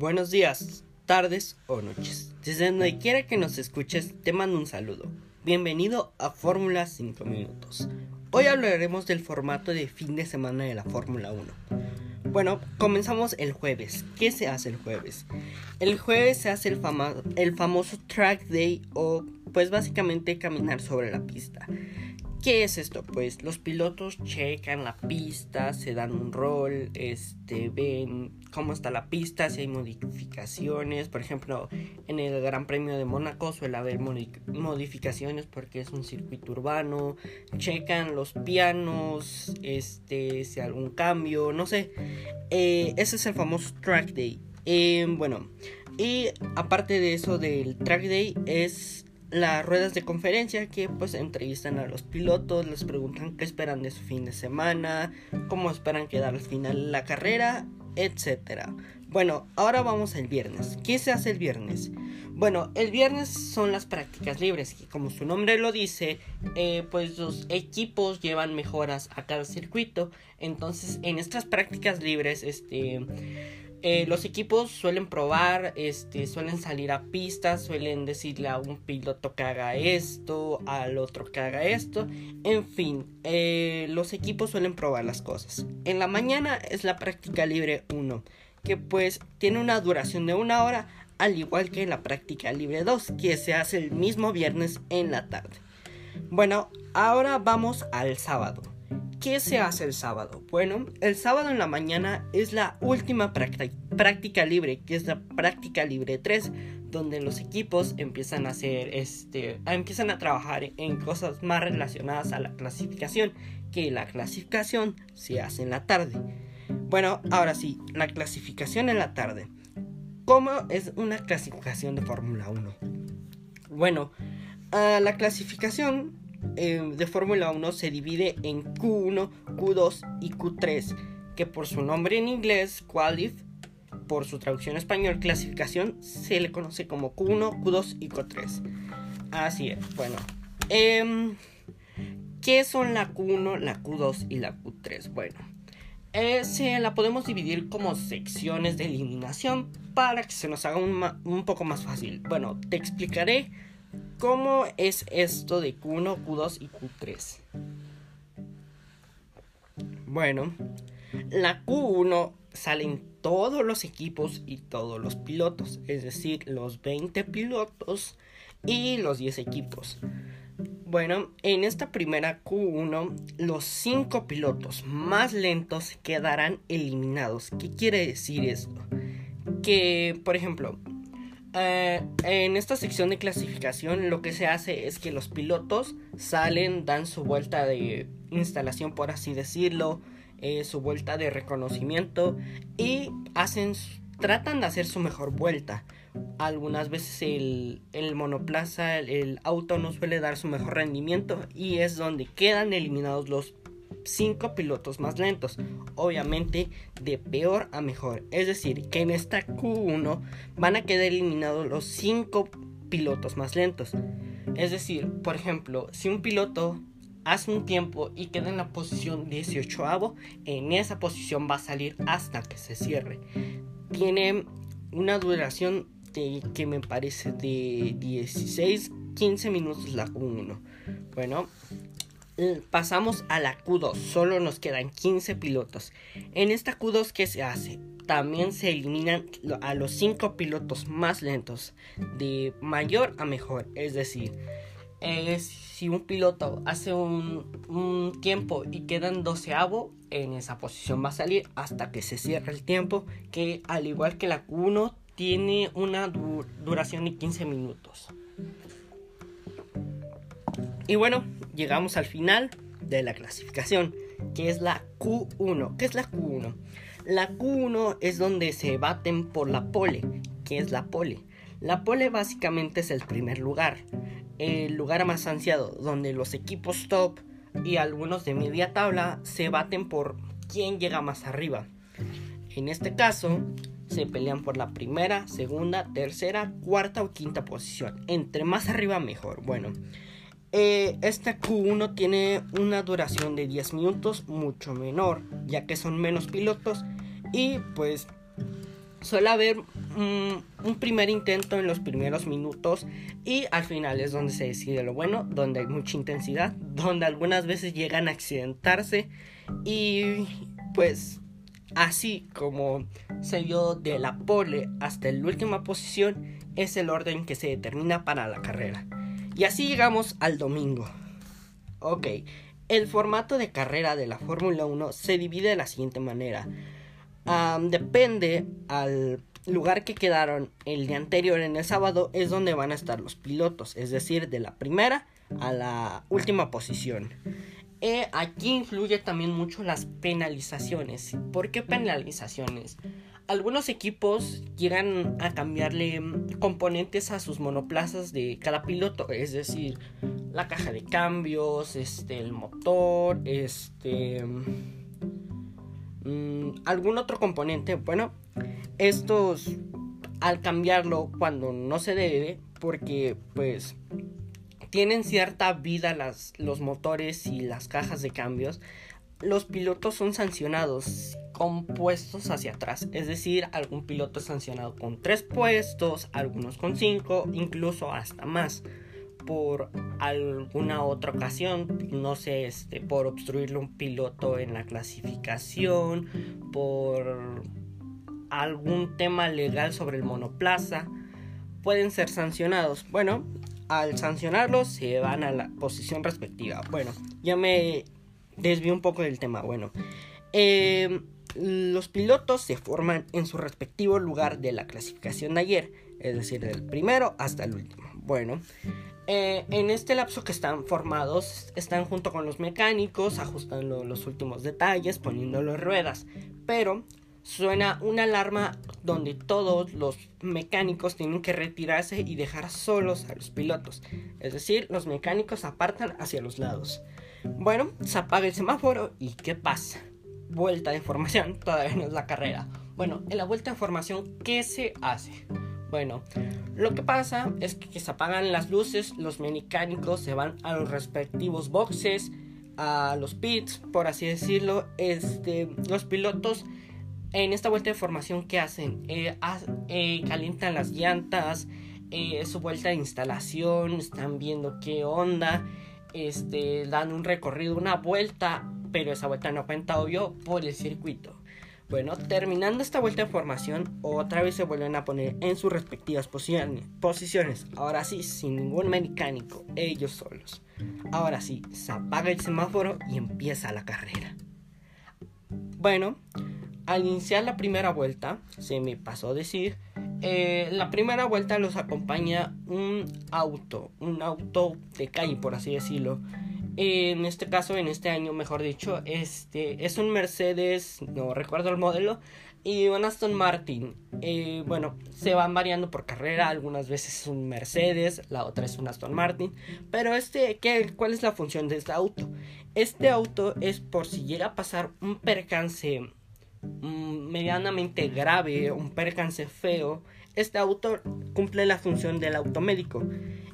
Buenos días, tardes o noches. Desde donde quiera que nos escuches, te mando un saludo. Bienvenido a Fórmula 5 Minutos. Hoy hablaremos del formato de fin de semana de la Fórmula 1. Bueno, comenzamos el jueves. ¿Qué se hace el jueves? El jueves se hace el, el famoso track day o pues básicamente caminar sobre la pista. ¿Qué es esto? Pues los pilotos checan la pista, se dan un rol, este, ven cómo está la pista, si hay modificaciones. Por ejemplo, en el Gran Premio de Mónaco suele haber modificaciones porque es un circuito urbano. Checan los pianos, este, si hay algún cambio, no sé. Eh, ese es el famoso track day. Eh, bueno, y aparte de eso del track day es las ruedas de conferencia que pues entrevistan a los pilotos, les preguntan qué esperan de su fin de semana, cómo esperan quedar al final de la carrera, etc. Bueno, ahora vamos al viernes. ¿Qué se hace el viernes? Bueno, el viernes son las prácticas libres, que como su nombre lo dice, eh, pues los equipos llevan mejoras a cada circuito. Entonces, en estas prácticas libres, este eh, los equipos suelen probar, este, suelen salir a pistas, suelen decirle a un piloto que haga esto, al otro que haga esto. En fin, eh, los equipos suelen probar las cosas. En la mañana es la práctica libre 1, que pues tiene una duración de una hora, al igual que la práctica libre 2, que se hace el mismo viernes en la tarde. Bueno, ahora vamos al sábado. ¿Qué se hace el sábado? Bueno, el sábado en la mañana es la última práctica libre, que es la práctica libre 3, donde los equipos empiezan a hacer este, empiezan a trabajar en cosas más relacionadas a la clasificación, que la clasificación se hace en la tarde. Bueno, ahora sí, la clasificación en la tarde. ¿Cómo es una clasificación de Fórmula 1? Bueno, ah, la clasificación Em, de Fórmula 1 se divide en Q1, Q2 y Q3, que por su nombre en inglés, Qualif, por su traducción español, clasificación, se le conoce como Q1, Q2 y Q3. Así es, bueno. Eh, ¿Qué son la Q1, la Q2 y la Q3? Bueno, eh, se la podemos dividir como secciones de eliminación para que se nos haga un poco más fácil. Bueno, te explicaré ¿Cómo es esto de Q1, Q2 y Q3? Bueno, la Q1 salen todos los equipos y todos los pilotos, es decir, los 20 pilotos y los 10 equipos. Bueno, en esta primera Q1, los 5 pilotos más lentos quedarán eliminados. ¿Qué quiere decir esto? Que, por ejemplo, eh, en esta sección de clasificación lo que se hace es que los pilotos salen, dan su vuelta de instalación por así decirlo, eh, su vuelta de reconocimiento y hacen, tratan de hacer su mejor vuelta. Algunas veces el, el monoplaza, el auto no suele dar su mejor rendimiento y es donde quedan eliminados los 5 pilotos más lentos, obviamente de peor a mejor. Es decir, que en esta Q1 van a quedar eliminados los 5 pilotos más lentos. Es decir, por ejemplo, si un piloto hace un tiempo y queda en la posición 18 en esa posición va a salir hasta que se cierre. Tiene una duración de, que me parece de 16-15 minutos la Q1. Bueno, pasamos a la Q2. Solo nos quedan 15 pilotos. En esta Q2, ¿qué se hace? También se eliminan a los 5 pilotos más lentos. De mayor a mejor. Es decir, si un piloto hace un, tiempo y quedan 12 en esa posición va a salir hasta que se cierre el tiempo. Que al igual que la Q1, tiene una duración de 15 minutos. Y bueno, llegamos al final de la clasificación, que es la Q1. ¿Qué es la Q1? La Q1 es donde se baten por la pole. ¿Qué es la pole? La pole básicamente es el primer lugar, el lugar más ansiado, donde los equipos top y algunos de media tabla se baten por quién llega más arriba. En este caso, se pelean por la primera, segunda, tercera, cuarta o quinta posición. Entre más arriba mejor. Bueno, eh, esta Q1 tiene una duración de 10 minutos mucho menor, ya que son menos pilotos y pues suele haber un primer intento en los primeros minutos y al final es donde se decide lo bueno, donde hay mucha intensidad, donde algunas veces llegan a accidentarse y pues así como se vio de la pole hasta la última posición es el orden que se determina para la carrera. Y así llegamos al domingo. Ok, el formato de carrera de la Fórmula 1 se divide de la siguiente manera. depende al lugar que quedaron el día anterior en el sábado es donde van a estar los pilotos, es decir, de la primera a la última posición. Eh, aquí influye también mucho las penalizaciones. ¿Por qué penalizaciones? Algunos equipos llegan a cambiarle componentes a sus monoplazas de cada piloto, es decir, la caja de cambios, este, el motor, este, mm, algún otro componente. Bueno, estos al cambiarlo cuando no se debe, porque pues tienen cierta vida las, los motores y las cajas de cambios, los pilotos son sancionados con puestos hacia atrás. Es decir, algún piloto sancionado con tres puestos, algunos con cinco, incluso hasta más. Por alguna otra ocasión, no sé, este, por obstruirle un piloto en la clasificación, por algún tema legal sobre el monoplaza, pueden ser sancionados. Bueno, al sancionarlos se van a la posición respectiva. Bueno, ya me desvío un poco del tema. Bueno, em, los pilotos se forman en su respectivo lugar de la clasificación de ayer, es decir, del primero hasta el último. Bueno, eh, en este lapso que están formados, están junto con los mecánicos, ajustando los últimos detalles, poniéndolo ruedas, pero suena una alarma donde todos los mecánicos tienen que retirarse y dejar solos a los pilotos. Es decir, los mecánicos apartan hacia los lados. Bueno, se apaga el semáforo y ¿qué pasa? Vuelta de formación, todavía no es la carrera. Bueno, en la vuelta de formación, ¿qué se hace? Bueno, lo que pasa es que se apagan las luces, los mecánicos se van a los respectivos boxes, a los pits, por así decirlo. Este, los pilotos en esta vuelta de formación que hacen, eh, eh, calientan las llantas, eh, su vuelta de instalación, están viendo qué onda, este, dan un recorrido, una vuelta, pero esa vuelta no cuenta obvio por el circuito. Bueno, terminando esta vuelta de formación, otra vez se vuelven a poner en sus respectivas posiciones. Ahora sí, sin ningún mecánico, ellos solos. Ahora sí, se apaga el semáforo y empieza la carrera. Bueno, al iniciar la primera vuelta, se me pasó decir, eh, la primera vuelta los acompaña un auto, un auto de calle, por así decirlo. En este caso, en este año, mejor dicho, este es un Mercedes, no recuerdo el modelo, y un Aston Martin. Eh, bueno, se van variando por carrera, algunas veces es un Mercedes, la otra es un Aston Martin. Pero este, ¿qué, ¿cuál es la función de este auto? Este auto es por si llega a pasar un percance Mm, medianamente grave, un percance feo, este auto cumple la función del automédico.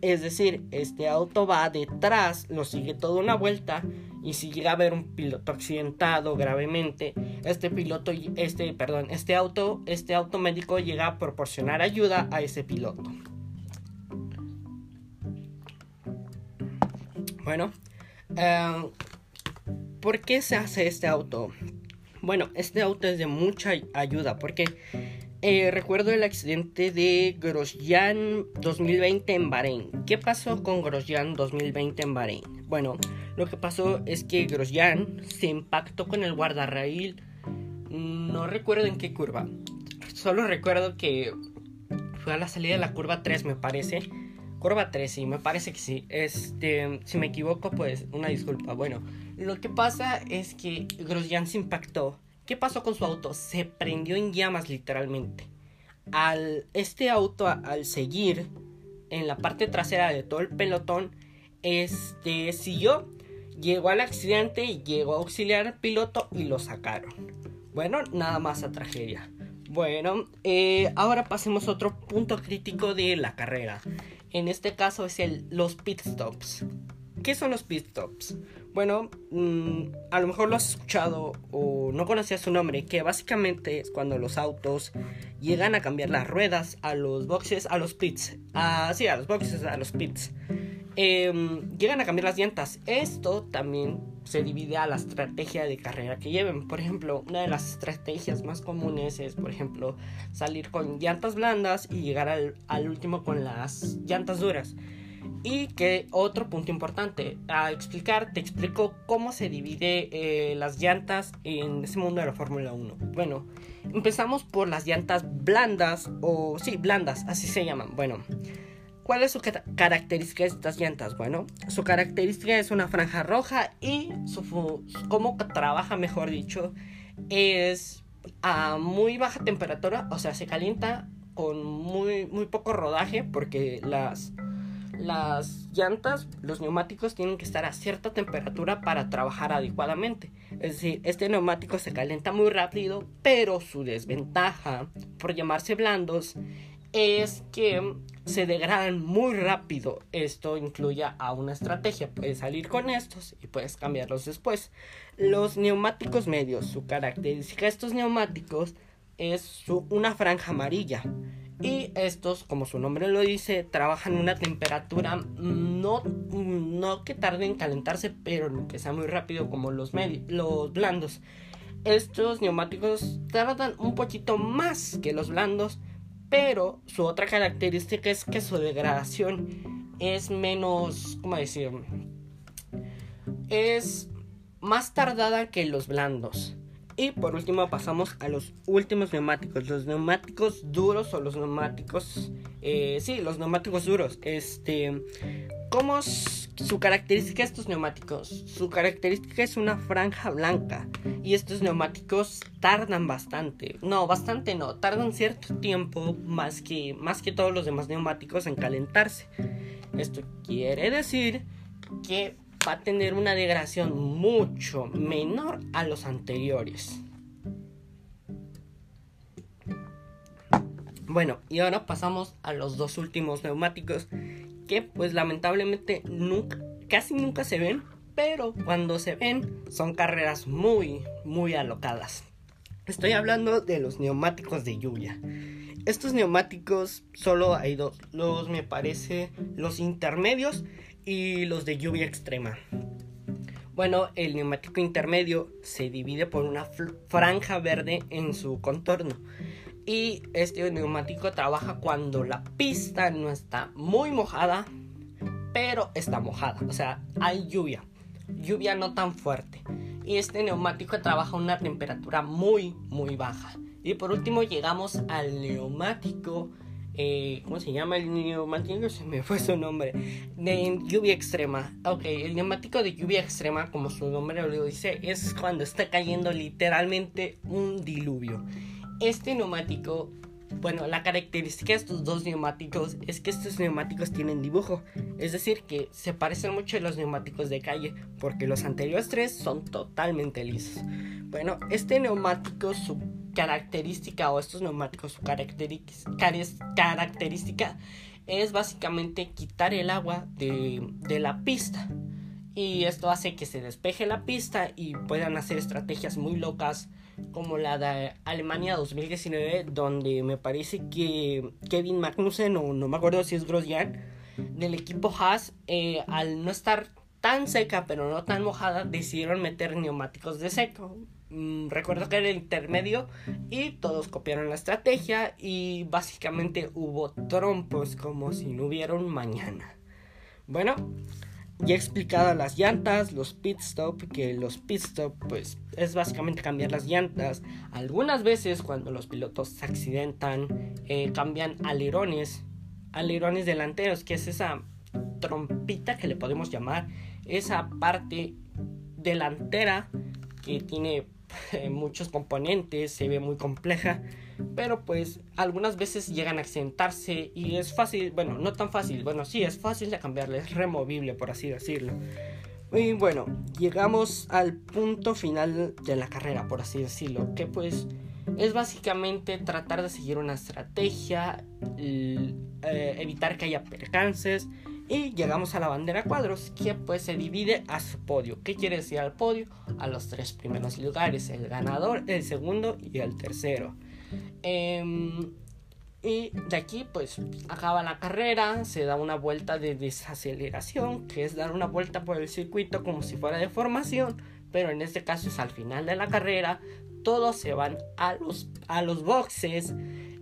Es decir, este auto va detrás, lo sigue toda una vuelta y si llega a haber un piloto accidentado gravemente, este piloto, este, perdón, este auto, este automédico llega a proporcionar ayuda a ese piloto. Bueno, eh, ¿por qué se hace este auto? Bueno, este auto es de mucha ayuda porque eh, recuerdo el accidente de Grosjean 2020 en Bahrein. ¿Qué pasó con Grosjean 2020 en Bahrein? Bueno, lo que pasó es que Grosjean se impactó con el guardarraíl. No recuerdo en qué curva. Solo recuerdo que fue a la salida de la curva 3, me parece. Curva 3, sí, me parece que sí. Este, si me equivoco, pues una disculpa. Bueno, lo que pasa es que Grosjean se impactó. ¿Qué pasó con su auto? Se prendió en llamas literalmente. Al este auto al seguir en la parte trasera de todo el pelotón, este siguió, llegó al accidente, llegó a auxiliar al piloto y lo sacaron. Bueno, nada más a tragedia. Bueno, eh, ahora pasemos a otro punto crítico de la carrera. En este caso es el, los pit stops. ¿Qué son los pit stops? Bueno, mm, a lo mejor lo has escuchado o no conocías su nombre, que básicamente es cuando los autos llegan a cambiar las ruedas a los boxes, a los pits. Sí, a los boxes, a los pits. Em, llegan a cambiar las llantas. Esto también se divide a la estrategia de carrera que lleven. Por ejemplo, una de las estrategias más comunes es, por ejemplo, salir con llantas blandas y llegar al último con las llantas duras. Y que otro punto importante, a explicar, te explico cómo se divide eh, las llantas en ese mundo de la Fórmula 1. Bueno, empezamos por las llantas blandas, o sí, blandas, así se llaman. Bueno, ¿cuál es su característica de estas llantas? Bueno, su característica es una franja roja y su, cómo trabaja, mejor dicho, es a muy baja temperatura, o sea, se calienta con muy, muy poco rodaje porque las las llantas, los neumáticos tienen que estar a cierta temperatura para trabajar adecuadamente. Es decir, este neumático se calienta muy rápido, pero su desventaja, por llamarse blandos, es que se degradan muy rápido. Esto incluye a una estrategia. Puedes salir con estos y puedes cambiarlos después. Los neumáticos medios, su característica de estos neumáticos es una franja amarilla. Y estos, como su nombre lo dice, trabajan una temperatura no, no que tarde en calentarse, pero que sea muy rápido como los, los blandos. Estos neumáticos tardan un poquito más que los blandos, pero su otra característica es que su degradación es menos, ¿cómo decir? Es más tardada que los blandos. Y por último pasamos a los últimos neumáticos, los neumáticos duros o los neumáticos, eh, sí, los neumáticos duros. Este, ¿cómo su característica estos neumáticos? Su característica es una franja blanca y estos neumáticos tardan bastante, no, bastante no, tardan cierto tiempo más que más que todos los demás neumáticos en calentarse. Esto quiere decir que va a tener una degradación mucho menor a los anteriores. Bueno, y ahora pasamos a los dos últimos neumáticos que pues lamentablemente nunca, casi nunca se ven, pero cuando se ven son carreras muy, muy alocadas. Estoy hablando de los neumáticos de lluvia. Estos neumáticos solo hay dos, los me parece los intermedios y los de lluvia extrema. Bueno, el neumático intermedio se divide por una franja verde en su contorno. Y este neumático trabaja cuando la pista no está muy mojada, pero está mojada. O sea, hay lluvia. Lluvia no tan fuerte. Y este neumático trabaja a una temperatura muy, muy baja. Y por último llegamos al neumático eh, ¿cómo se llama el neumático? Se me fue su nombre. De lluvia extrema. Ok, el neumático de lluvia extrema, como su nombre lo dice, es cuando está cayendo literalmente un diluvio. Este neumático, bueno, la característica de estos dos neumáticos es que estos neumáticos tienen dibujo. Es decir, que se parecen mucho a los neumáticos de calle, porque los anteriores tres son totalmente lisos. Bueno, este neumático, su característica o estos neumáticos, su característica es básicamente quitar el agua de, de la pista. Y esto hace que se despeje la pista y puedan hacer estrategias muy locas como la de Alemania 2019, donde me parece que Kevin Magnussen, o no me acuerdo si es Grosjean, del equipo Haas, eh, al no estar tan seca pero no tan mojada, decidieron meter neumáticos de seco. Mm, recuerdo que era el intermedio y todos copiaron la estrategia y básicamente hubo trompos como si no hubiera un mañana. Bueno, ya he explicado las llantas, los pit stop, que los pit stop pues es básicamente cambiar las llantas. Algunas veces cuando los pilotos se accidentan eh, cambian alerones, alerones delanteros, que es esa trompita que le podemos llamar, esa parte delantera que tiene muchos componentes, se ve muy compleja, pero pues algunas veces llegan a accidentarse y es fácil, bueno, no tan fácil, bueno, sí, es fácil de cambiarle, es removible por así decirlo. Y bueno, llegamos al punto final de la carrera, por así decirlo, que pues es básicamente tratar de seguir una estrategia, eh, evitar que haya percances Y llegamos a la bandera cuadros, que pues se divide a su podio. ¿Qué quiere decir al podio? A los tres primeros lugares, el ganador, el segundo y el tercero. Em, y de aquí pues acaba la carrera, se da una vuelta de desaceleración, que es dar una vuelta por el circuito como si fuera de formación, pero en este caso es al final de la carrera, todos se van a los, a los boxes.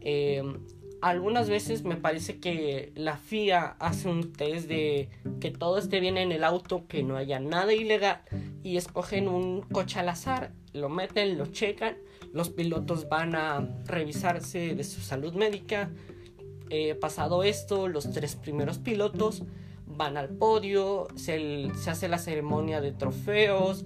Em, algunas veces me parece que la FIA hace un test de que todo esté bien en el auto, que no haya nada ilegal y escogen un coche al azar, lo meten, lo checan, los pilotos van a revisarse de su salud médica. Eh, pasado esto, los tres primeros pilotos van al podio, se, hace la ceremonia de trofeos,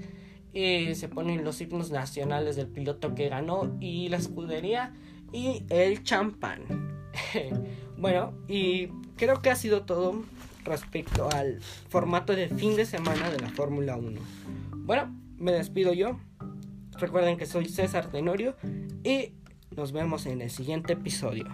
eh, se ponen los signos nacionales del piloto que ganó y la escudería y el champán. bueno, y creo que ha sido todo respecto al formato de fin de semana de la Fórmula 1. Bueno, me despido yo. Recuerden que soy César Tenorio y nos vemos en el siguiente episodio.